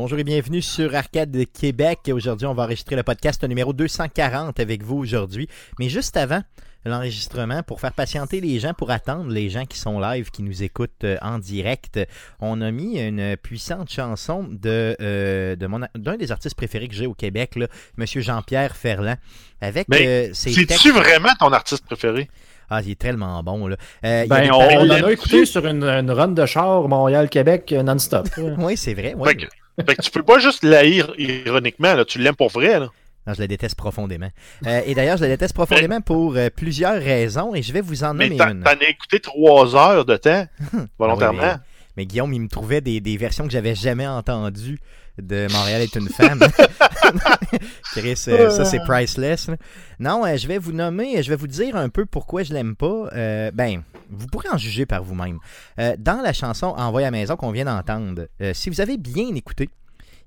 Bonjour et bienvenue sur Arcade Québec. Aujourd'hui, on va enregistrer le podcast numéro 240 avec vous aujourd'hui. Mais juste avant, l'enregistrement pour faire patienter les gens, pour attendre les gens qui sont live, qui nous écoutent euh, en direct. On a mis une puissante chanson de, euh, de mon, d'un des artistes préférés que j'ai au Québec, là, Monsieur Jean-Pierre Ferland. Avec euh, C'est-tu vraiment ton artiste préféré? Ah, il est tellement bon. Là. ben, on, on a écouté sur une, run de char Montréal-Québec non-stop. oui, c'est vrai. Fait, que, fait, que, tu peux pas juste l'haïr ironiquement, là, tu l'aimes pour vrai. Là. Non, je la déteste profondément. Euh, et d'ailleurs, je la déteste profondément pour euh, plusieurs raisons et je vais vous en nommer mais une. T'en as écouté trois heures de temps, volontairement. Ah mais, Guillaume, il me trouvait des, des versions que j'avais jamais entendues de Montréal est une femme. Chris, euh, ça c'est priceless. Non, je vais vous nommer, je vais vous dire un peu pourquoi je l'aime pas. ben, vous pourrez en juger par vous-même. dans la chanson Envoie à la maison qu'on vient d'entendre, si vous avez bien écouté,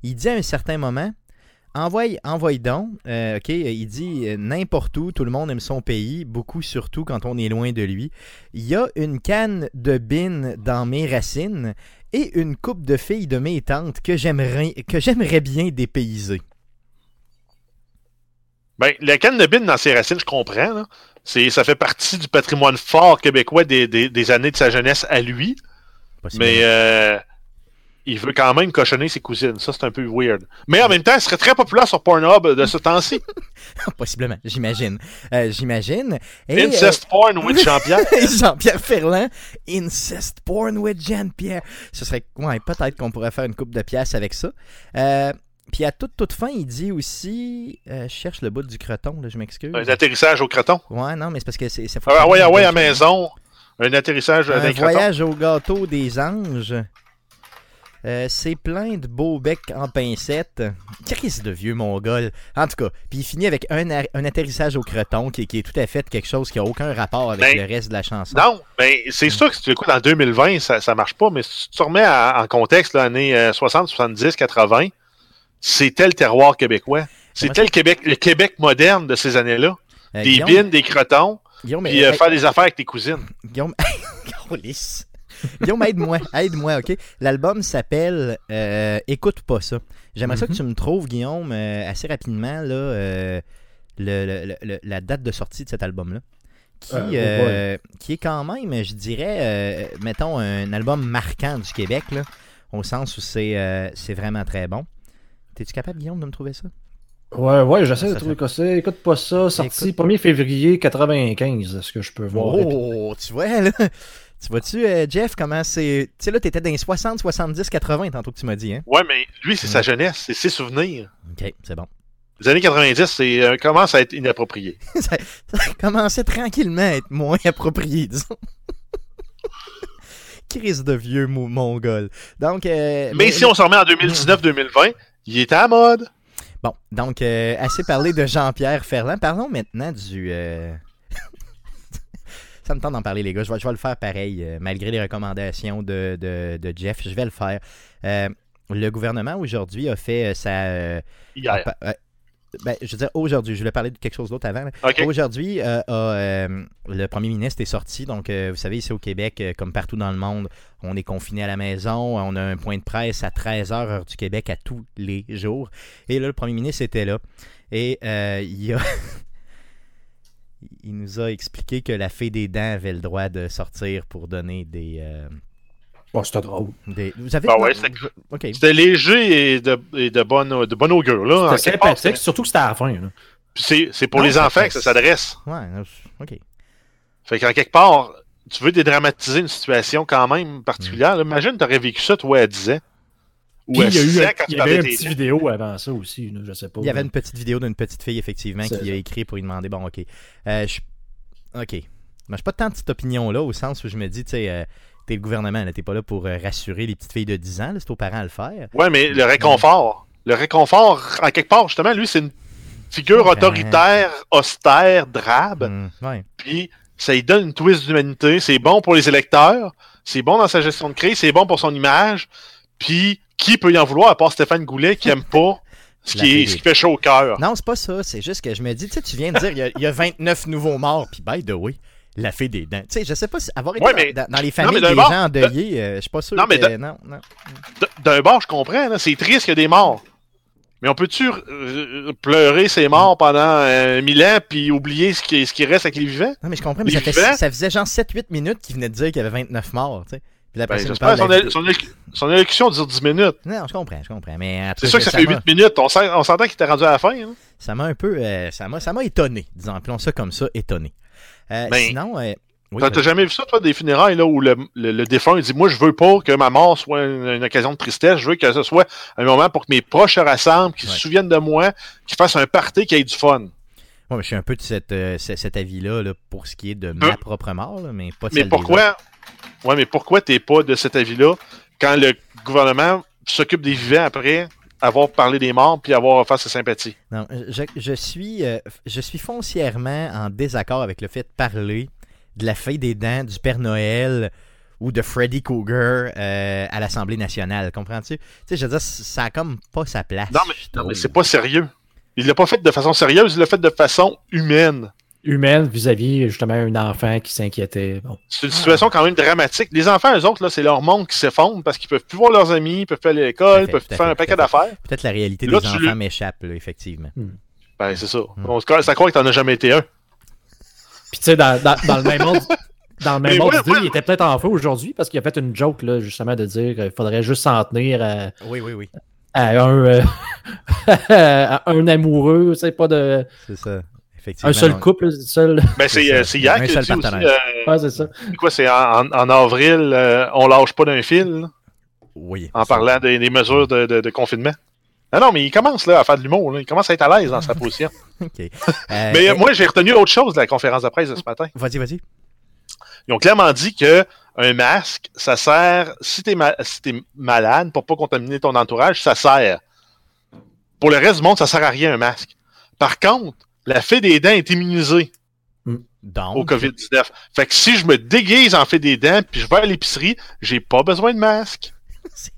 il dit à un certain moment Envoie, envoie donc. Euh, OK, il dit euh, n'importe où, tout le monde aime son pays, beaucoup surtout quand on est loin de lui. Il y a une canne de bin dans mes racines et une coupe de filles de mes tantes que j'aimerais, que j'aimerais bien dépayser. Ben, la canne de bin dans ses racines, je comprends. C'est, ça fait partie du patrimoine fort québécois des, des, années de sa jeunesse à lui. Mais euh, il veut quand même cochonner ses cousines. Ça, c'est un peu weird. Mais en même temps, il serait très populaire sur Pornhub de ce temps-ci. Possiblement, j'imagine. Euh, j'imagine. Incest porn with Jean-Pierre. Jean-Pierre Ferland. Incest porn with Jean-Pierre. Ce serait... Ouais, peut-être qu'on pourrait faire une coupe de pièces avec ça. Euh, puis à toute, toute fin, il dit aussi... Euh, je cherche le bout du croton, là, je m'excuse. Un atterrissage au croton. Ouais, non, mais c'est parce que c'est... Ah, ouais, ouais, à maison. Un atterrissage Un voyage au gâteau des anges. Euh, c'est plein de beaux becs en pincette. Qu'est-ce de vieux mongol. En tout cas, puis il finit avec un, un atterrissage au creton qui, qui, est tout à fait quelque chose qui n'a aucun rapport avec ben, le reste de la chanson. Non, mais ben, c'est sûr que si tu l'écoutes en 2020, ça, ça marche pas, mais si tu te remets en contexte, l'année 60, 70, 80, c'était le terroir québécois. C'était le Québec, le Québec moderne de ces années-là. Euh, des bines, des cretons, puis euh, faire des affaires avec tes cousines. Guillaume, Guillaume, aide-moi, aide-moi, OK? L'album s'appelle euh, Écoute pas ça. J'aimerais ça que mhm. tu me trouves, Guillaume, euh, assez rapidement, là, euh, la date de sortie de cet album-là. Qui, oh qui est quand même, je dirais, mettons, un album marquant du Québec, là, au sens où c'est c'est vraiment très bon. T'es-tu capable, Guillaume, de me trouver ça? Ouais, ouais, j'essaie de trouver quoi c'est. Écoute pas ça, sorti 1er février 95, est-ce que je peux voir? Oh, tu vois, là, tu vois-tu, euh, Jeff, comment c'est. Tu sais, là, t'étais dans les 60, 70, 80 tantôt que tu m'as dit, hein? Ouais, mais lui, c'est sa jeunesse, c'est ses souvenirs. Ok, c'est bon. Les années 90, c'est euh, commence à être inapproprié. ça, ça commençait tranquillement à être moins approprié, disons. Crise de vieux mongol. Donc. Euh, mais, si on s'en remet en 2019-2020, il était à mode. Bon, donc, assez parlé de Jean-Pierre Ferland. Parlons maintenant du ça me tente d'en parler, les gars. Je vais, je vais le faire pareil, euh, malgré les recommandations de, de, Jeff. Je vais le faire. Euh, le gouvernement aujourd'hui a fait euh, sa. Hier. ben, je veux dire, aujourd'hui, je voulais parler de quelque chose d'autre avant. Aujourd'hui, le premier ministre est sorti. Donc, vous savez, ici au Québec, comme partout dans le monde, on est confiné à la maison. On a un point de presse à 13h, heure du Québec, à tous les jours. Et là, le premier ministre était là. Et il y a. il nous a expliqué que la fée des dents avait le droit de sortir pour donner des. Euh, oh, c'était drôle. Vous avez... Ben c'était léger et de, et de, bonne, de bonne augure. Là, c'était sympathique, surtout que c'était à la fin. C'est pour les enfants que ça s'adresse. Ouais, ok. Fait qu'en quelque part, tu veux dédramatiser une situation quand même particulière. Mm. Imagine, tu aurais vécu ça, toi, à 10 ans il y, a eu, il y avait une petite vidéo avant ça aussi, je sais pas. Il y avait une petite vidéo d'une petite fille, effectivement, qui a écrit pour lui demander bon, ok. Euh, je... Ok. Moi, je pas tant de cette opinion-là, au sens où je me dis, tu sais, euh, t'es le gouvernement, t'es pas là pour euh, rassurer les petites filles de 10 ans, c'est aux parents à le faire. Ouais, mais le réconfort. Le réconfort, en quelque part, justement, lui, c'est une figure autoritaire, austère, drabe. Ouais. Puis, ça lui donne une twist d'humanité. C'est bon pour les électeurs. C'est bon dans sa gestion de crise. C'est bon pour son image. Puis, qui peut y en vouloir à part Stéphane Goulet qui aime pas Ce qui, est- fée ce des- qui fait chaud au cœur. Non, c'est pas ça. C'est juste que je me dis, tu sais, tu viens de dire, il y a- il y, a 29 nouveaux morts, puis by the way, la fée des dents. Tu sais, je sais pas si avoir été Ouais, dans- mais- dans, dans les familles d'un des bord, gens endeuillés, euh, je suis pas sûr Non, mais que... de- Non, non. D'un bord, je comprends, c'est triste qu'il y a des morts. Mais on peut-tu euh, pleurer ces morts pendant euh, mille ans puis oublier ce qui, ce qui reste avec les vivants? Non, mais je comprends, mais ça, fait, vivants? ça faisait genre 7-8 minutes qu'il venait de dire qu'il y avait 29 morts, tu sais. Puis la Ben, personne. Son, parle de la- son, éloc- son élocution dure 10 minutes. Non, je comprends, je comprends. Mais C'est sûr que ça fait m'a- 8 minutes. On sent- on s'entend qu'il était rendu à la fin. hein. Ça m'a un peu... euh, ça m'a étonné, disons, appelons ça comme ça, étonné. Euh, Ben, sinon... euh, oui, T'as- jamais vu ça, toi, des funérailles là, où le, le, le défunt dit Moi, je veux pas que ma mort soit une, une occasion de tristesse. Je veux que ce soit un moment pour que mes proches se rassemblent, qu'ils Ouais. se souviennent de moi, qu'ils fassent un party, qui ait du fun. Ouais, mais je suis un peu de cette, euh, ce- cet avis-là là, pour ce qui est de Ben, ma propre mort, là, mais pas Mais celle des autres. pourquoi Ouais, mais pourquoi t'es pas de cet avis-là quand le gouvernement s'occupe des vivants après avoir parlé des morts puis avoir offert ses sympathies? Non, je, je suis, euh, je suis foncièrement en désaccord avec le fait de parler de la fée des dents, du Père Noël ou de Freddy Krueger euh, à l'Assemblée nationale. Comprends-tu? Tu sais, je veux dire, ça a comme pas sa place. Non, mais, non, mais c'est pas sérieux. Il l'a pas fait de façon sérieuse, il l'a fait de façon humaine. Humaine vis-à-vis justement un enfant qui s'inquiétait. Bon. C'est une situation quand même dramatique. Les enfants, eux autres, là, c'est leur monde qui s'effondre parce qu'ils peuvent plus voir leurs amis, ils peuvent plus aller à l'école, ils peuvent plus faire un paquet d'affaires. Peut-être la réalité Là, des tu enfants le- m'échappe, là, effectivement. Ben, c'est ça. Mm. On se croit, ça croit que t'en as jamais été un. Puis tu sais, dans, dans, dans le même monde. Dans le même Mais monde ouais, d'idée, ouais. il était peut-être en feu aujourd'hui parce qu'il a fait une joke là, justement de dire qu'il faudrait juste s'en tenir à, Oui, oui, oui. à un, euh, à un amoureux, c'est pas de C'est ça. Un seul non. couple, seul. Ben, C'est euh, c'est hier qu'il seul a dit aussi. euh, Ouais, c'est ça. quoi, c'est en, en- avril, euh, on lâche pas d'un fil, là, Oui. en parlant des, des mesures de, de- de confinement. Ah non, mais il commence là, à faire de l'humour. là. Il commence à être à l'aise dans sa position. OK. Euh, Mais euh, moi, j'ai retenu autre chose de la conférence de presse de ce matin. Vas-y, vas-y. Ils ont clairement dit que un masque, ça sert, si t'es ma- si t'es malade, pour pas contaminer ton entourage, ça sert. Pour le reste du monde, ça sert à rien, un masque. Par contre, la fée des dents est immunisée Donc, au COVID-19. Fait que si je me déguise en fée des dents, puis je vais à l'épicerie, j'ai pas besoin de masque.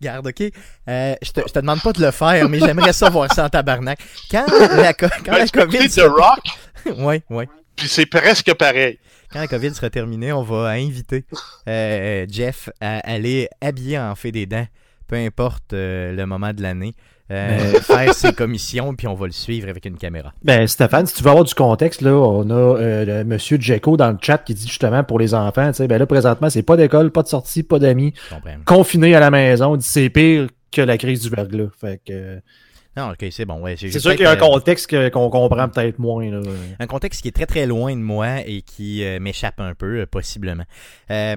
Garde, OK. Euh, je, te, je te demande pas de le faire, mais j'aimerais ça voir ça en tabarnak. Quand la, co- quand Ben, la COVID sera... The Rock, Oui, oui. puis c'est presque pareil. Quand la COVID sera terminée, on va inviter euh, Jeff à aller habillé en fait des dents, peu importe euh, le moment de l'année, euh, faire ses commissions, puis on va le suivre avec une caméra. Ben, Stéphane, si tu veux avoir du contexte, là, on a euh, monsieur Jeco dans le chat qui dit justement pour les enfants, tu sais, ben là, présentement, c'est pas d'école, pas de sortie, pas d'amis, confiné à la maison, c'est pire que la crise du verglas. Fait que euh, Non, ok, c'est bon. Ouais, c'est sûr qu'il y a un contexte qu'on comprend peut-être moins. Là. un contexte qui est très très loin de moi et qui euh, m'échappe un peu, euh, possiblement. Euh,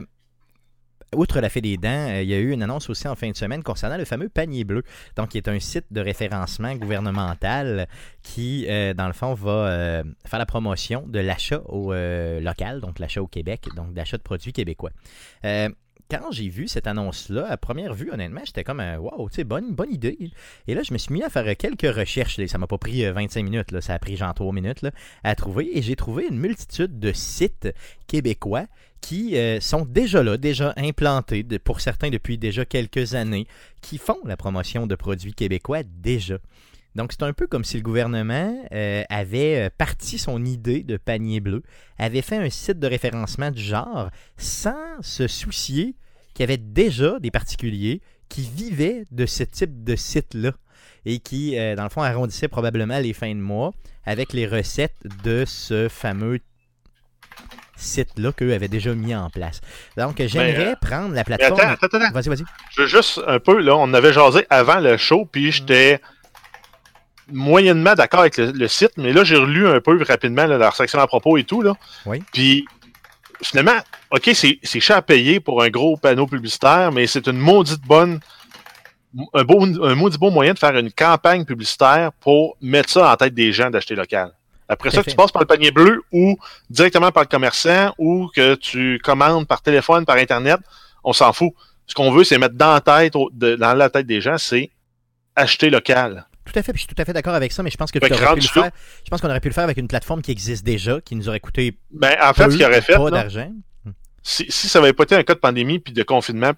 Outre la fée des dents, euh, il y a eu une annonce aussi en fin de semaine concernant le fameux panier bleu, donc qui est un site de référencement gouvernemental qui, euh, dans le fond, va euh, faire la promotion de l'achat au local, donc l'achat au Québec, donc d'achat de produits québécois. Euh, quand j'ai vu cette annonce-là, à première vue, honnêtement, j'étais comme wow, tu sais, bonne, bonne idée. Et là, je me suis mis à faire quelques recherches. là. Ça m'a pas pris euh, 25 minutes, là. ça a pris genre 3 minutes à trouver. Et j'ai trouvé une multitude de sites québécois qui euh, sont déjà là, déjà implantés, pour certains depuis déjà quelques années, qui font la promotion de produits québécois déjà. Donc c'est un peu comme si le gouvernement euh, avait euh, parti son idée de panier bleu, avait fait un site de référencement du genre sans se soucier qu'il y avait déjà des particuliers qui vivaient de ce type de site-là et qui, euh, dans le fond, arrondissaient probablement les fins de mois avec les recettes de ce fameux site-là qu'eux avaient déjà mis en place. Donc, j'aimerais euh, prendre la plateforme... attends, attends, attends. Vas-y, vas-y. Je veux juste un peu, là, on avait jasé avant le show, puis j'étais moyennement d'accord avec le, le site, mais là, j'ai relu un peu rapidement là, leur section à propos et tout, là. Oui. Puis, finalement, OK, c'est cher à payer pour un gros panneau publicitaire, mais c'est une maudite bonne, un, beau, un maudit beau moyen de faire une campagne publicitaire pour mettre ça en tête des gens d'acheter local. Après ça, que tu passes par le panier bleu ou directement par le commerçant ou que tu commandes par téléphone, par Internet, on s'en fout. Ce qu'on veut, c'est mettre dans la tête, au- de- dans la tête des gens, c'est acheter local. Tout à fait, puis je suis tout à fait d'accord avec ça, mais je pense que tu aurais pu le faire. Je pense qu'on aurait pu le faire avec une plateforme qui existe déjà, qui nous aurait coûté Ben, en fait, peu, ce qu'il aurait fait, pas d'argent. si, si ça n'avait pas été un cas de pandémie puis de confinement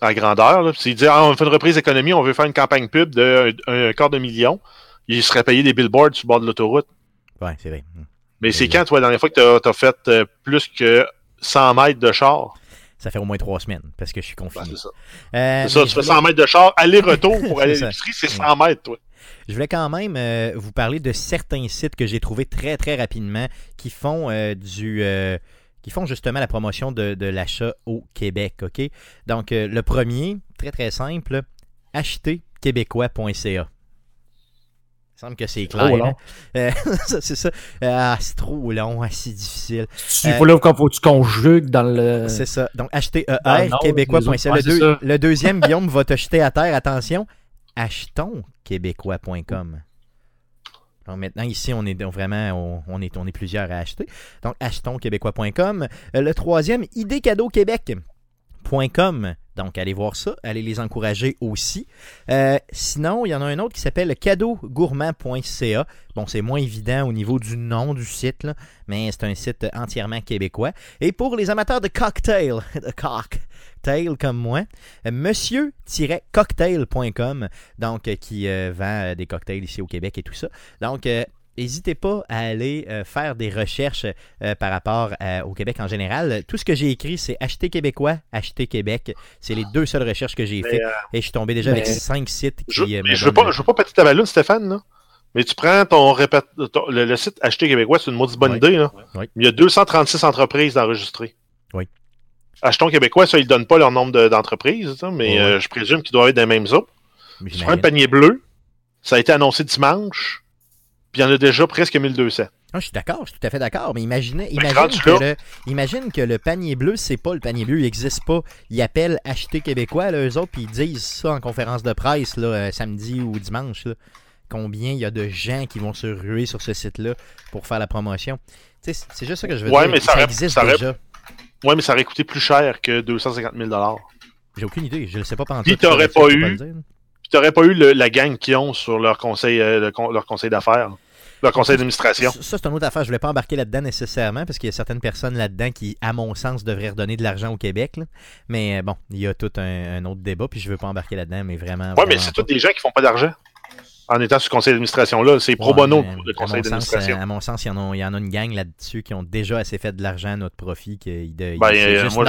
à grandeur. S'il dit ah, on fait une reprise d'économie, on veut faire une campagne pub de un, quart de million, il serait payé des billboards sur le bord de l'autoroute. Ouais, c'est vrai. Mais c'est quand, toi, la dernière fois que tu as, fait euh, plus que 100 mètres de char? Ça fait au moins trois semaines parce que je suis confiné. c'est ça. Euh, c'est ça, tu fais 100 mètres de char, aller-retour pour aller à l'épicerie, c'est 100 mètres, toi. Je voulais quand même euh, vous parler de certains sites que j'ai trouvés très très rapidement qui font du qui font justement la promotion de, de l'achat au Québec. OK? Donc le premier, très très simple, acheterquebecois.ca. Il semble que c'est clair. Hein? Euh, c'est ça. Ah, c'est trop long, assez difficile. Il faut, là, faut que tu conjugues dans le. C'est ça. Donc, acheter ER, québécois.ca. le, deuxième, Guillaume, va te jeter à terre. Attention, achetons québécois.com. Donc maintenant, ici, on est vraiment on, est, on est plusieurs à acheter. Donc, achetons québécois.com. Euh, le troisième, idée cadeau Québec. Donc, allez voir ça, allez les encourager aussi. Euh, sinon, il y en a un autre qui s'appelle cadeaugourmand.ca. Bon, c'est moins évident au niveau du nom du site, mais c'est un site entièrement québécois. Et pour les amateurs de cocktail, de cocktail comme moi, monsieur-cocktail.com, donc qui euh, vend des cocktails ici au Québec et tout ça. Donc, euh, n'hésitez pas à aller euh, faire des recherches euh, par rapport euh, au Québec en général. Tout ce que j'ai écrit, c'est acheter québécois, acheter Québec. C'est les deux seules recherches que j'ai faites. Et je suis tombé déjà avec cinq sites qui. Je, ne veux pas, je veux pas ta Stéphane. Mais tu prends ton, le, site Acheter Québécois, c'est une maudite bonne idée. Il y a 236 entreprises enregistrées. Oui. Achetons Québécois, ça, ils ne donnent pas leur nombre d'entreprises, mais je présume qu'ils doivent être des mêmes autres. Tu prends un panier bleu, ça a été annoncé dimanche. Puis il y en a déjà presque 1200. Ah, je suis d'accord, je suis tout à fait d'accord, mais imaginez, imagine, que le, imagine que le panier bleu, c'est pas le panier bleu, il n'existe pas. Ils appellent Acheter Québécois, là, eux autres, puis ils disent ça en conférence de presse, là, euh, samedi ou dimanche. Combien il y a de gens qui vont se ruer sur ce site-là pour faire la promotion. C'est juste ça que je veux ouais, dire. Mais ça, existe déjà. Ouais, mais ça aurait coûté plus cher que 250 000 J'ai aucune idée, je ne sais pas pendant Puis t'aurais pas, eu. Tu n'aurais pas eu la gang qu'ils ont sur leur conseil, euh, leur conseil d'affaires, leur conseil d'administration. Ça, c'est une autre affaire. Je ne voulais pas embarquer là-dedans nécessairement parce qu'il y a certaines personnes là-dedans qui, à mon sens, devraient redonner de l'argent au Québec. Mais euh, bon, il y a tout un, autre débat, puis je ne veux pas embarquer là-dedans, mais vraiment. Oui, mais c'est tous des gens qui font pas d'argent en étant sur conseil d'administration-là. C'est pro bono, le conseil d'administration. À mon sens, il y, en a, il y en a une gang là-dessus qui ont déjà assez fait de l'argent à notre profit. Que, ben, euh, moi,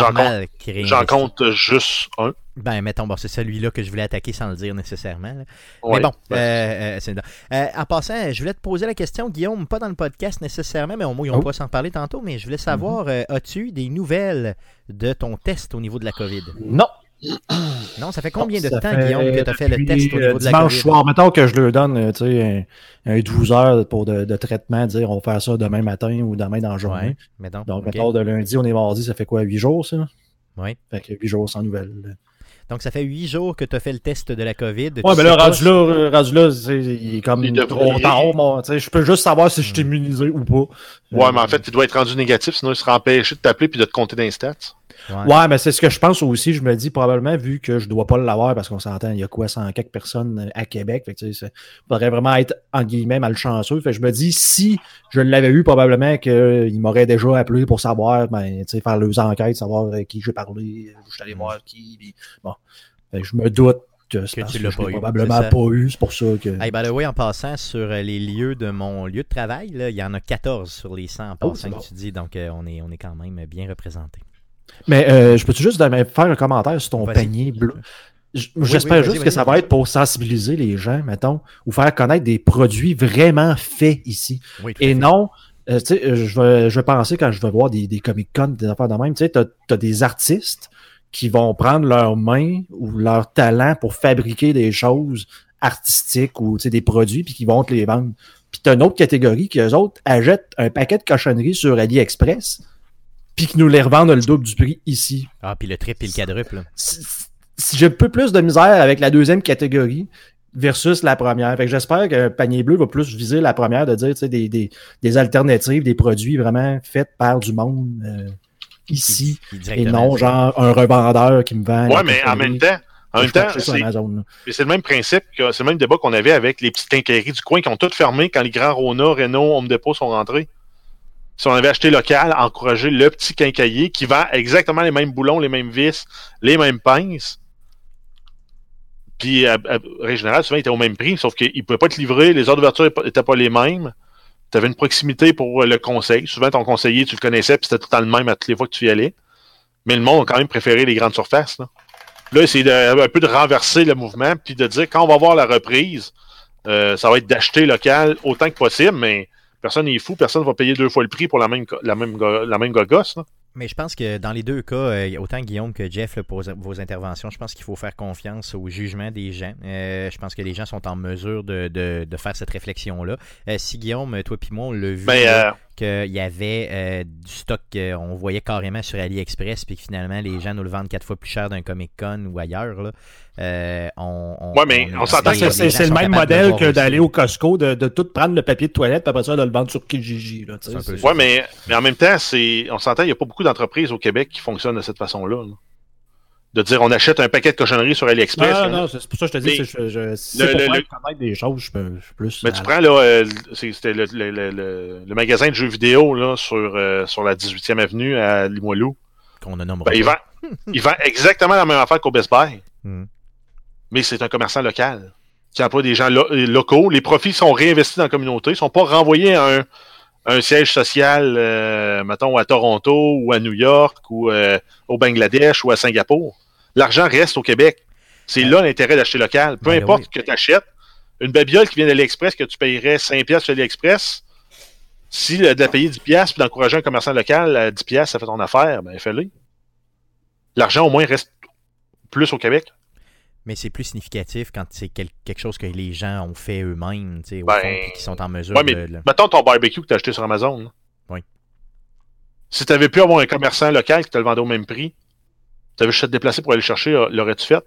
j'en compte, juste un. Ben, mettons, bon, c'est celui-là que je voulais attaquer sans le dire nécessairement. mais bon, euh, euh, euh, en passant, je voulais te poser la question, Guillaume, pas dans le podcast nécessairement, mais au moins, ils n'ont oh. pas s'en parler tantôt, mais je voulais savoir, mm-hmm. as-tu des nouvelles de ton test au niveau de la COVID? Non. Non, ça fait combien de temps, Guillaume, que tu as fait le test au niveau de la dimanche soir, mettons que je leur donne tu sais, un, 12 heures pour de, traitement, dire on va faire ça demain matin ou demain dans la journée. donc, mettons, de lundi, on est mardi, ça fait quoi, 8 jours, ça? Oui. Fait que 8 jours sans nouvelles. Donc, ça fait huit jours que tu as fait le test de la COVID. Ouais, mais là, rendu là, rendu là, il est comme trop tard. Je peux juste savoir si je suis immunisé ou pas. Ouais, mais en fait, il doit être rendu négatif, sinon il sera empêché de t'appeler puis de te compter dans Ouais. mais c'est ce que je pense aussi. Je me dis probablement, vu que je dois pas l'avoir parce qu'on s'entend, il y a quoi, 100 quelques personnes à Québec. Fait que, ça faudrait vraiment être, en guillemets, malchanceux. Fait que je me dis, si je l'avais eu, probablement qu'il m'aurait déjà appelé pour savoir, ben, faire les enquêtes, savoir qui j'ai parlé, où je suis allé voir qui. bon. je me doute que, que tu l'as probablement pas eu. C'est pour ça que. Hey, by the way, en passant sur euh, les lieux de mon lieu de travail, là, il y en a 14 sur les 100 en oh, passant que tu dis. Donc, euh, on, est, on est quand même bien représenté. Mais euh, je peux-tu juste faire un commentaire sur ton panier bleu? J'espère juste que ça va être pour sensibiliser les gens, mettons, ou faire connaître des produits vraiment faits ici. Et non, tu sais, je vais, je vais penser quand je vais voir des, des Comic-Con, des affaires de même, tu sais, tu as, des artistes qui vont prendre leurs mains ou leur talent pour fabriquer des choses artistiques ou des produits, puis qui vont te les vendre. Puis tu as une autre catégorie qui, eux autres, achètent un paquet de cochonneries sur AliExpress, puis qui nous les revendent le double du prix ici. Ah, puis le triple et le quadruple. Si, j'ai un peu plus de misère avec la deuxième catégorie versus la première. Fait que j'espère qu'un panier bleu va plus viser la première, de dire des, des, des alternatives, des produits vraiment faits par du monde. Euh, ici et non genre un revendeur qui me vend. Ouais, mais en même temps, en même temps, c'est le même principe, c'est le même débat qu'on avait avec les petites quincailleries du coin qui ont toutes fermé quand les grands Rona, Renault, Home Depot sont rentrés. Si on avait acheté local, encouragé le petit quincailler qui vend exactement les mêmes boulons, les mêmes vis, les mêmes pinces, Puis à, Régional, souvent, il était au même prix, sauf qu'il ne pouvait pas être livré, les heures d'ouverture n'étaient pas les mêmes. Tu avais une proximité pour le conseil. Souvent, ton conseiller, tu le connaissais, puis c'était tout le même à toutes les fois que tu y allais. Mais le monde a quand même préféré les grandes surfaces. Là, là c'est un peu de renverser le mouvement, puis de dire quand on va voir la reprise, euh, ça va être d'acheter local autant que possible, mais personne n'est fou, personne ne va payer deux fois le prix pour la même, la même, la même gogosse. Mais je pense que dans les deux cas, euh, autant Guillaume que Jeff pour vos interventions, je pense qu'il faut faire confiance au jugement des gens. Euh, je pense que les gens sont en mesure de, de, faire cette réflexion-là. si Guillaume, toi et moi, on l'a vu. Ben, qu'il y avait euh, du stock qu'on voyait carrément sur AliExpress, puis que finalement les gens nous le vendent quatre fois plus cher d'un Comic Con ou ailleurs. Là. Euh, on, ouais, mais on, s'entend que c'est le même modèle que d'aller au Costco, de, de, tout prendre le papier de toilette, puis après ça, de le vendre sur Kijiji. Oui, mais, mais en même temps, on s'entend, il n'y a pas beaucoup d'entreprises au Québec qui fonctionnent de cette façon-là. là de dire on achète un paquet de cochonneries sur AliExpress. Non, non, c'est pour ça que je te dis, que je, je, si le, pour le, connaître des choses, je peux plus. Mais tu prends là, euh, c'était le, le, magasin de jeux vidéo là, sur, euh, sur la 18e avenue à Limoilou. Qu'on a nommé. Ben, il, vend, il vend exactement la même affaire qu'au Best Buy. Hmm. Mais c'est un commerçant local qui emploie des gens locaux. Les profits sont réinvestis dans la communauté, ne sont pas renvoyés à un, un siège social, euh, mettons, à Toronto ou à New York ou euh, au Bangladesh ou à Singapour. L'argent reste au Québec. C'est là l'intérêt d'acheter local. Peu ben importe ce que tu achètes, une babiole qui vient de l'Express que tu payerais 5 pièces sur l'Express, si de la payer 10 pièces puis d'encourager un commerçant local à 10 pièces, ça fait ton affaire, ben fais-le. L'argent au moins reste plus au Québec mais c'est plus significatif quand c'est quelque chose que les gens ont fait eux-mêmes, tu sais, ben, qui sont en mesure ouais, mais de... Mettons ton barbecue que tu as acheté sur Amazon. Oui. Si tu avais pu avoir un commerçant local qui te le vendait au même prix, tu avais juste à te déplacer pour aller le chercher, euh, l'aurais-tu fait?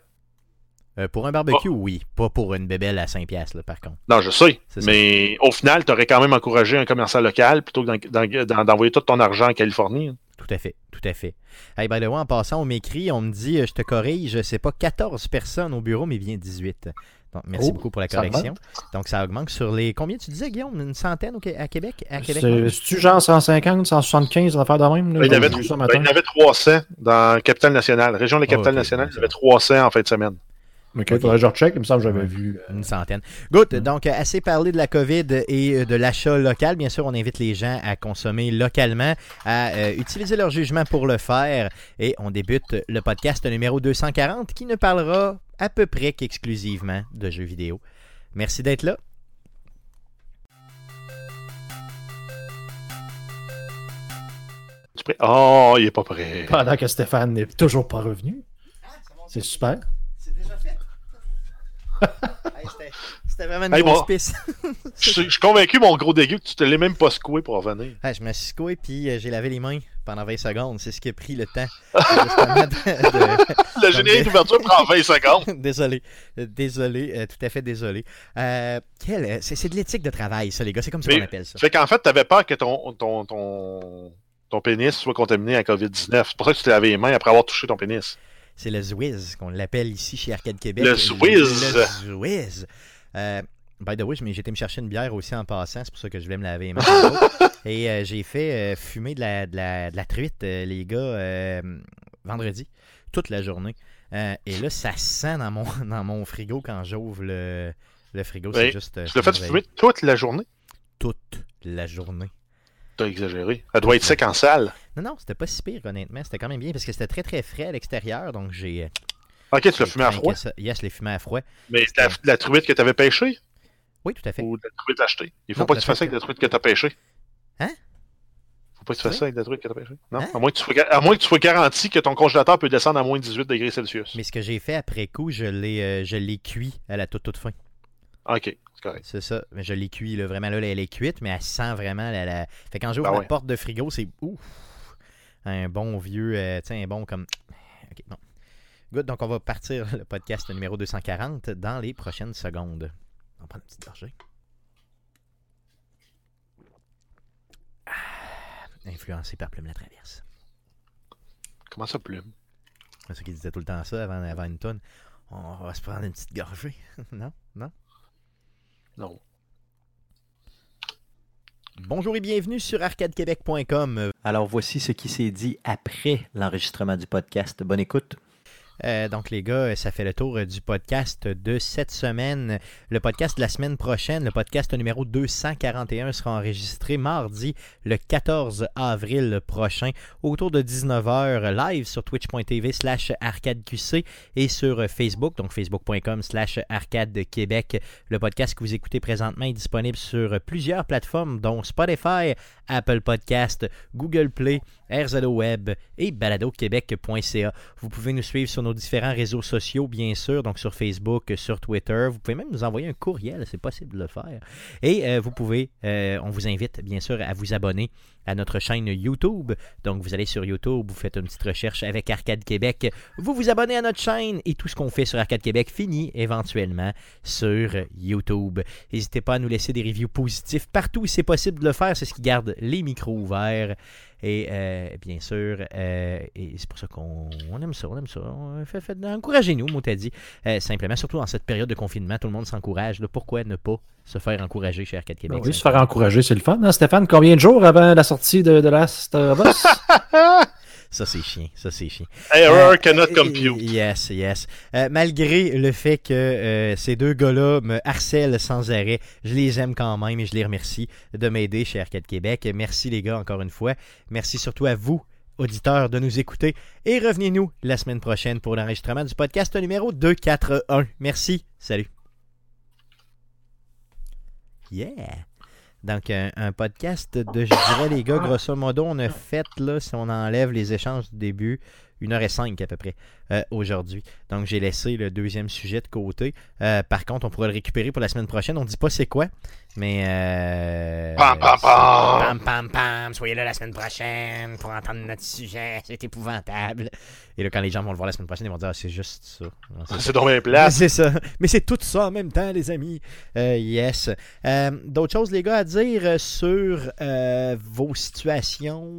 Euh, pour un barbecue, ah. oui. Pas pour une bébelle à 5$, là, par contre. Non, je sais. Mais au final, tu aurais quand même encouragé un commerçant local plutôt que d'envoyer tout ton argent en Californie. Hein. Tout à fait, tout à fait. Hey, by the way, en passant, on m'écrit, on me dit, euh, je te corrige, c'est pas 14 personnes au bureau, mais bien 18. Donc, merci oh, beaucoup pour la correction. Donc, ça augmente sur les. Combien tu disais, Guillaume? Une centaine à Québec? C'est-tu genre 150, 175 affaires de même il, y avait, ben, il y avait 300 dans Capitale Nationale. Région de la Capitale Nationale, il y avait 300 en fin de semaine. Ok, okay. je recheck, il me semble que j'avais vu. Euh, Une centaine. Good, donc euh, assez parlé de la COVID et euh, de l'achat local. Bien sûr, on invite les gens à consommer localement, à utiliser leur jugement pour le faire. Et on débute le podcast numéro 240 qui ne parlera à peu près qu'exclusivement de jeux vidéo. Merci d'être là. Oh, il est pas prêt. Pendant que Stéphane n'est toujours pas revenu. C'est super. C'était vraiment une grosse piste. je, suis convaincu, mon gros dégueu, que tu te l'es même pas secoué pour revenir. je me suis secoué, puis euh, j'ai lavé les mains pendant 20 secondes. C'est ce qui a pris le temps. le générique d'ouverture prend 20 secondes. désolé. Désolé. Euh, tout à fait désolé. Euh, c'est de l'éthique de travail, ça, les gars. C'est comme ça qu'on appelle ça. Fait qu'en fait, tu avais peur que ton, ton, ton, ton pénis soit contaminé à COVID-19. C'est pour ça que tu t'es lavé les mains après avoir touché ton pénis. C'est le Zwiz qu'on l'appelle ici chez Arcade Québec. Le Zwiz! Le Zwiz! Euh, by the way, mais j'étais me chercher une bière aussi en passant, c'est pour ça que je voulais me laver les mains. Et euh, j'ai fait euh, fumer de la, de la, de la truite, les gars, vendredi, toute la journée. et là, ça sent dans mon, dans mon frigo quand j'ouvre le, le frigo. C'est juste. tu l'as fait fumer toute la journée? Toute la journée. T'as exagéré. Elle doit être sec en salle. Non, non, c'était pas si pire, honnêtement. C'était quand même bien parce que c'était très très frais à l'extérieur. Donc j'ai. Euh, ok, tu l'as fumé à froid? Yes, je l'ai fumé à froid. Mais la, la truite que tu avais pêchée? Oui, tout à fait. Ou la truite achetée? Il faut pas que tu fasses ça avec la truite que tu as pêchée. Hein? Faut pas que tu fasses ça avec la truite que tu as pêchée. Non? Hein? à, moins que tu sois, à moins que tu sois garanti que ton congélateur peut descendre à moins de 18 degrés Celsius. Mais ce que j'ai fait après coup, je l'ai euh, cuit à la toute toute fin. Ok. C'est ça. Mais je l'ai cuit, là. Vraiment, là, elle est cuite, mais elle sent vraiment la. la... Fait quand j'ouvre ben la porte de frigo, c'est ouf. Un bon vieux. Euh, tiens, un bon comme. Ok, bon. Good, donc on va partir le podcast numéro 240 dans les prochaines secondes. On va prendre une petite gorgée. Ah, influencé par Plume la Traverse. Comment ça, Plume? C'est ce qu'il disait tout le temps ça avant, avant une tonne. On va se prendre une petite gorgée. non? Non? Non. Bonjour et bienvenue sur arcadequebec.com. Alors voici ce qui s'est dit après l'enregistrement du podcast. Bonne écoute. Euh, donc, les gars, ça fait le tour euh, du podcast de cette semaine. Le podcast de la semaine prochaine, le podcast numéro 241, sera enregistré mardi, le 14 avril prochain, autour de 19h, live sur twitch.tv slash arcadeqc et sur Facebook, donc facebook.com slash arcadequebec. Le podcast que vous écoutez présentement est disponible sur plusieurs plateformes, dont Spotify, Apple Podcast, Google Play, RZO Web et baladoquebec.ca. Vous pouvez nous suivre sur nos différents réseaux sociaux, bien sûr, donc sur Facebook, sur Twitter. Vous pouvez même nous envoyer un courriel, c'est possible de le faire. Et euh, vous pouvez, euh, on vous invite bien sûr à vous abonner à notre chaîne YouTube. Donc vous allez sur YouTube, vous faites une petite recherche avec Arcade Québec, vous vous abonnez à notre chaîne et tout ce qu'on fait sur Arcade Québec finit éventuellement sur YouTube. N'hésitez pas à nous laisser des reviews positifs partout où c'est possible de le faire, c'est ce qui garde les micros ouverts. Et euh, bien sûr, euh, c'est pour ça qu'on aime ça, on aime ça. Encouragez-nous, moi t'as dit. Euh, simplement, surtout dans cette période de confinement, tout le monde s'encourage. Pourquoi ne pas se faire encourager chez Arcade Québec? Ben oui, se faire encourager, c'est le fun. Hein, Stéphane, combien de jours avant la de, de Last of Us? Ça, c'est chiant. Ça, c'est chiant. Error cannot compute. Yes, yes. malgré le fait que ces deux gars-là me harcèlent sans arrêt, je les aime quand même et je les remercie de m'aider chez Arcade Québec. Merci les gars encore une fois. Merci surtout à vous, auditeurs, de nous écouter. Et revenez-nous la semaine prochaine pour l'enregistrement du podcast numéro 241. Merci. Salut. Yeah. Donc, un, podcast de, je dirais, les gars, grosso modo, on a fait, là, si on enlève les échanges du début, une heure et cinq à peu près euh, aujourd'hui. Donc j'ai laissé le deuxième sujet de côté. Euh, par contre, on pourra le récupérer pour la semaine prochaine. On ne dit pas c'est quoi, mais euh, pam, pam, pam. pam pam pam. Soyez là la semaine prochaine pour entendre notre sujet. C'est épouvantable. Et là, quand les gens vont le voir la semaine prochaine, ils vont dire ah, c'est juste ça. C'est donc bien plat. C'est ça. Mais c'est tout ça en même temps, les amis. yes. D'autres choses, les gars, à dire sur vos situations?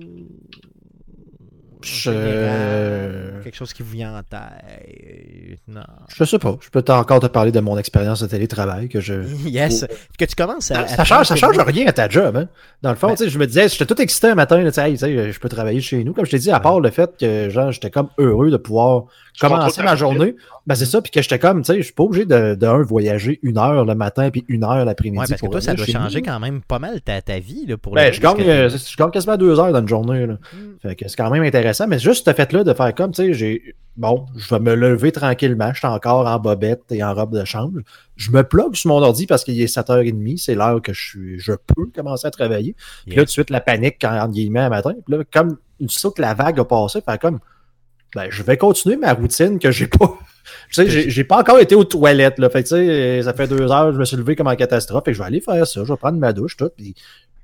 Quelque chose qui vous vient en tête. Non. Je sais pas. Je peux encore te parler de mon expérience de télétravail que je. yes. Que tu commences à. Ça, change, ça change rien à ta job. Hein. Dans le fond, ben je me disais, j'étais tout excité un matin. je peux travailler chez nous. Comme je t'ai dit, à part le fait que j'étais comme heureux de pouvoir commencer ma journée. Ben, c'est ça, puis que j'étais comme, tu sais, je suis pas obligé de, de, voyager une heure le matin puis une heure l'après-midi. Ouais, parce que toi, ça doit changer quand même pas mal ta, ta vie, là, pour ben, je gagne, euh, je gagne quasiment deux heures dans une journée, là. Mm. Fait que c'est quand même intéressant, mais juste ce fait-là de faire comme, tu sais, j'ai, bon, je vais me lever tranquillement, je suis encore en bobette et en robe de chambre. Je me plug sur mon ordi parce qu'il est 7h30, c'est l'heure que je suis, je peux commencer à travailler. Puis là, tout de suite, la panique quand, entre guillemets, à matin. Puis là, comme, une que la vague a passé, fait comme, ben, je vais continuer ma routine que j'ai pas. Tu sais, j'ai pas encore été aux toilettes, là. Fait tu sais, ça fait deux heures, je me suis levé comme en catastrophe et je vais aller faire ça. Je vais prendre ma douche, tout, puis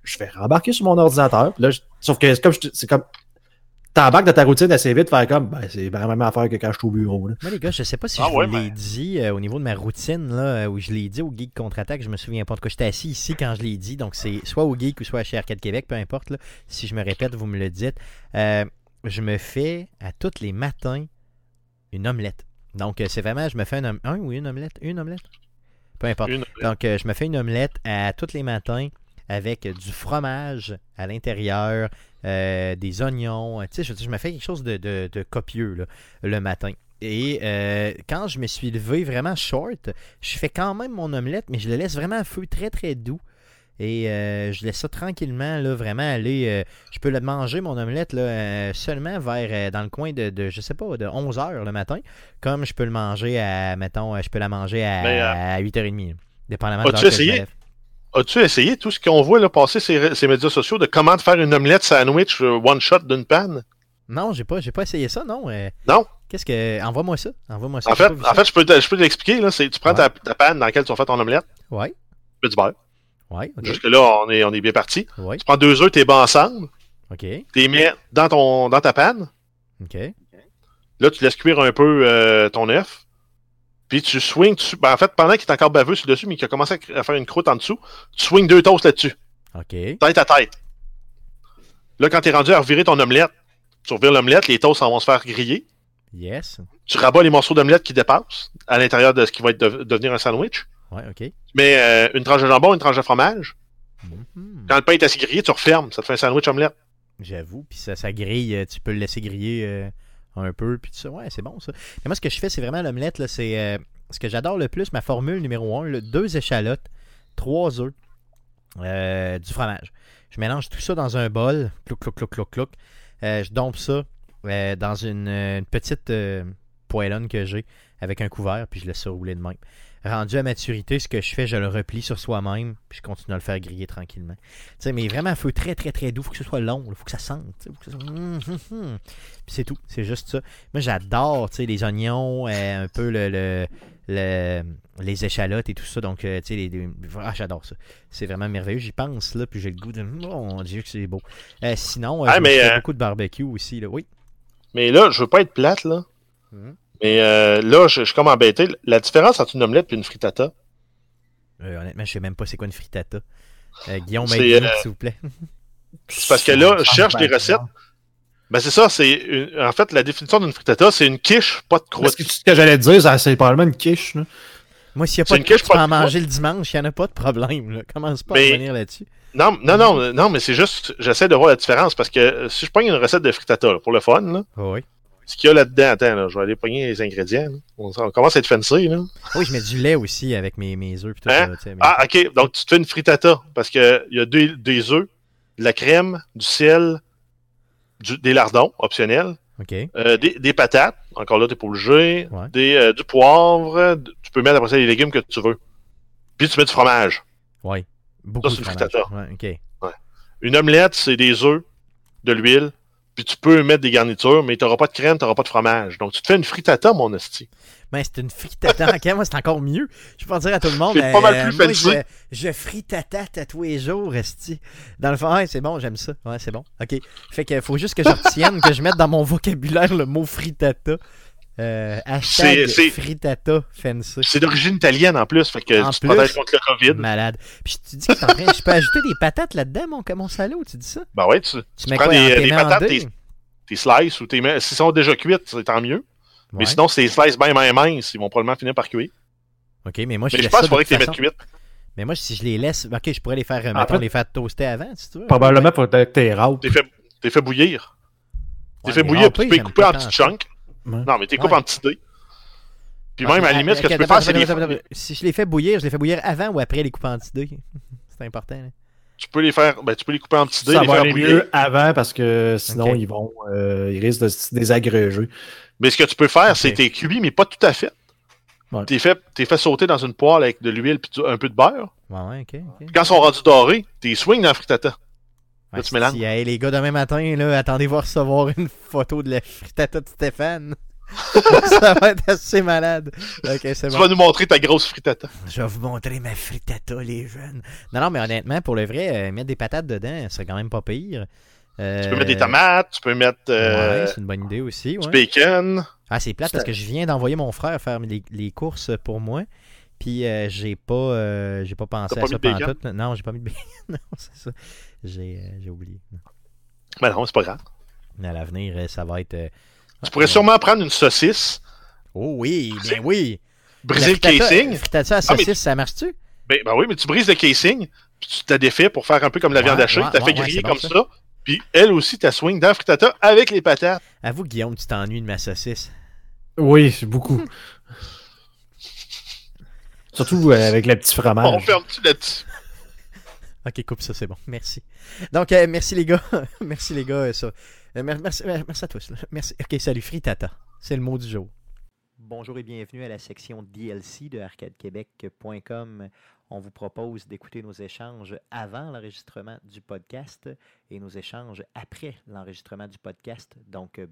je vais rembarquer sur mon ordinateur. là, sauf que c'est comme, c'est comme, t'embarques de ta routine assez vite, faire comme, ben, c'est vraiment la même affaire que quand je suis au bureau, là. Moi, les gars, je sais pas si ah je vous l'ai dit euh, au niveau de ma routine, là, où je l'ai dit au Geek Contre-Attaque, je me souviens pas. En tout cas, j'étais assis ici quand je l'ai dit, donc c'est soit au Geek ou soit chez Arcade Québec, peu importe, là. Si je me répète, vous me le dites. Euh, je me fais à tous les matins une omelette. Donc, euh, c'est vraiment, je me fais un, un ou une omelette? Une omelette? Peu importe. Donc, euh, je me fais une omelette à tous les matins avec du fromage à l'intérieur, euh, des oignons. Tu sais, je, me fais quelque chose de, copieux le matin. Et quand je me suis levé vraiment short, je fais quand même mon omelette, mais je le laisse vraiment à feu très très doux. Et euh, je laisse ça tranquillement, là, vraiment aller. Euh, je peux le manger, mon omelette, là, euh, seulement vers, dans le coin de, de, je sais pas, de 11h le matin. Comme je peux le manger à, mettons, je peux la manger à, à 8h30, dépendamment de l'heure essayé? As-tu essayé tout ce qu'on voit là, passer ces, ces médias sociaux de comment faire une omelette sandwich one shot d'une panne? Non, j'ai pas, j'ai pas essayé ça, non. non? Qu'est-ce que. Envoie-moi ça. Envoie-moi ça. En fait, en fait je peux, je peux t'expliquer. Là, tu prends ta, ta, panne dans laquelle tu vas faire ton omelette. Ouais. Tu mets du beurre. Ouais, Jusque-là, on est, on est bien parti. Tu prends deux œufs, t'es bas ensemble. OK. Tu les mets dans, ton, dans ta panne. OK. Là, tu laisses cuire un peu euh, ton œuf. Puis tu swings dessus. Ben, en fait, pendant qu'il est encore baveux sur dessus, mais qu'il a commencé à faire une croûte en dessous, tu swings deux toasts là-dessus. OK. Tête à tête. Là, quand tu es rendu à revirer ton omelette, tu revires l'omelette, les toasts vont se faire griller. Yes. Tu rabats les morceaux d'omelette qui dépassent à l'intérieur de ce qui va être devenir un sandwich. Ouais, OK. Tu mets euh, une tranche de jambon, une tranche de fromage. Mm-hmm. Quand le pain est assez grillé, tu refermes. Ça te fait un sandwich omelette. J'avoue. Puis ça, ça grille. Euh, tu peux le laisser griller euh, un peu, puis tout ça. Ouais, c'est bon ça. Et moi, ce que je fais, c'est vraiment l'omelette, c'est ce que j'adore le plus, ma formule numéro 1, deux échalotes, trois œufs, euh, du fromage. Je mélange tout ça dans un bol, clouc, clouc, clouc, clouc, clouc. je dompe ça dans une, petite poêlonne que j'ai avec un couvert, puis je laisse ça rouler de même rendu à maturité, ce que je fais, je le replie sur soi-même, puis je continue à le faire griller tranquillement. sais, mais vraiment, un feu très, très, très doux. Il faut que ce soit long, il faut que ça sente. Faut hum, hum, hum. Puis c'est tout, c'est juste ça. Moi, j'adore les oignons, euh, un peu le, le, les échalotes et tout ça. Donc, euh, tu sais, les, ah, j'adore ça. C'est vraiment merveilleux. J'y pense, là, puis j'ai le goût de. Mon Dieu, que c'est beau. Euh, sinon, ah, j'ai beaucoup de barbecue aussi, là. Oui. Mais là, je veux pas être plate, là. Hum. Mais euh, là, je, suis comme embêté. La différence entre une omelette et une frittata? Euh, honnêtement, je sais même pas c'est quoi une frittata. Euh, Guillaume, s'il vous plaît. C'est parce que là, je cherche des recettes. Ben c'est ça, c'est en fait la définition d'une frittata, c'est une quiche, pas de croûte. Que, ce que j'allais dire, c'est probablement une quiche. Là. Moi, s'il n'y a pas de quiche, tu peux en manger le dimanche, il n'y en a pas de problème. Là. Commence pas à revenir là-dessus. Non, non, non, non, mais c'est juste, j'essaie de voir la différence parce que si je prends une recette de frittata pour le fun, là, oui ce qu'il y a là-dedans. Attends, là, je vais aller pogner les ingrédients. On, commence à être fancy. Là. Oui, je mets du lait aussi avec mes, mes œufs. Hein? Ah, ok. Donc, tu te fais une frittata parce qu'il y a des, des œufs, de la crème, du sel, des lardons optionnels. Euh, des, des, patates, encore là, tu n'es pas obligé. Des, euh, du poivre. Tu peux mettre après ça les légumes que tu veux. Puis tu mets du fromage. Oui. Beaucoup ça, c'est une frittata. Ouais, Une omelette, c'est des œufs, de l'huile, puis tu peux mettre des garnitures, mais tu n'auras pas de crème, tu n'auras pas de fromage. Donc tu te fais une frittata, mon hostie. Mais c'est une frittata. ok, moi, c'est encore mieux. Je peux pas dire à tout le monde. C'est pas mal plus moi, je, je frittata à tous les jours, Esti. Dans le fond, ouais, c'est bon, j'aime ça. Ouais, c'est bon. OK. Fait qu'il faut juste que je retienne, que je mette dans mon vocabulaire le mot frittata. Euh, hashtag frittata fancy. C'est d'origine italienne en plus, fait que en tu protèges contre le COVID. Malade. Puis tu dis que en train, je peux ajouter des patates là-dedans, mon, mon salaud, tu dis ça? Ben ouais, tu, tu, mets prends quoi, des, des patates, tes, slices ou tes s'ils sont déjà cuites, c'est tant mieux. Mais sinon, c'est des slices bien, bien minces, ils vont probablement finir par cuire. Ok, mais moi je mais je pense qu'il faudrait que tu les mettes cuites. Mais moi, si je les laisse, ok, je pourrais les faire, mettons, les faire toaster avant, si tu veux. Probablement pour que tu T'es fait, fait bouillir. T'es fait bouillir, puis tu peux les couper en petits chunks. Non, mais t'es coupes en petits dés. Puis même, à la limite, ce que tu peux faire, c'est Si je les fais bouillir, je les fais bouillir avant ou après les couper en petits dés. C'est important. Tu peux les faire, ben, tu peux les couper en petits dés. Ça va aller mieux avant parce que sinon, ils vont, euh, ils risquent de se désagréger. Mais ce que tu peux faire, c'est tes cuits, mais pas tout à fait. Ouais. T'es fait, fait sauter dans une poêle avec de l'huile et un peu de beurre. Ouais, ouais, ok. Quand ils sont rendus dorés, t'es swing dans la frittata. Là, tu mélanges. les gars, demain matin, là, attendez-vous à recevoir une photo de la frittata de Stéphane. ça va être assez malade. Okay, tu vas nous montrer ta grosse frittata. Je vais vous montrer ma frittata, les jeunes. Non, non, mais honnêtement, pour le vrai, euh, mettre des patates dedans, c'est quand même pas pire. Euh, tu peux mettre des tomates, tu peux mettre. Euh, ouais, c'est une bonne idée aussi. Du bacon. Ah, c'est plate parce que je viens d'envoyer mon frère faire les, les courses pour moi. Puis j'ai pas j'ai pas pensé à ça pendant tout. Non, j'ai pas mis de bacon. non, c'est ça. J'ai oublié. Mais non, c'est pas grave. Mais à l'avenir, ça va être tu pourrais sûrement prendre une saucisse. Oh oui, bien oui. Briser le casing. Frittata à saucisse, ça marche-tu? Ben, ben, oui, mais tu brises le casing, puis tu t'as défait pour faire un peu comme la viande hachée. tu t'as fait griller comme ça. Puis elle aussi, t'as swing dans la frittata avec les patates. Avoue, Guillaume, tu t'ennuies de ma saucisse. Oui, beaucoup. Surtout euh, avec le petit fromage. On ferme-tu là-dessus? Ok, coupe ça, c'est bon. Merci. Donc, euh, merci les gars. merci les gars. Euh, ça. Euh, merci, merci, à tous. Merci. Ok, salut, Fritata. C'est le mot du jour. Bonjour et bienvenue à la section DLC de arcadequebec.com. On vous propose d'écouter nos échanges avant l'enregistrement du podcast et nos échanges après l'enregistrement du podcast. Donc, bonne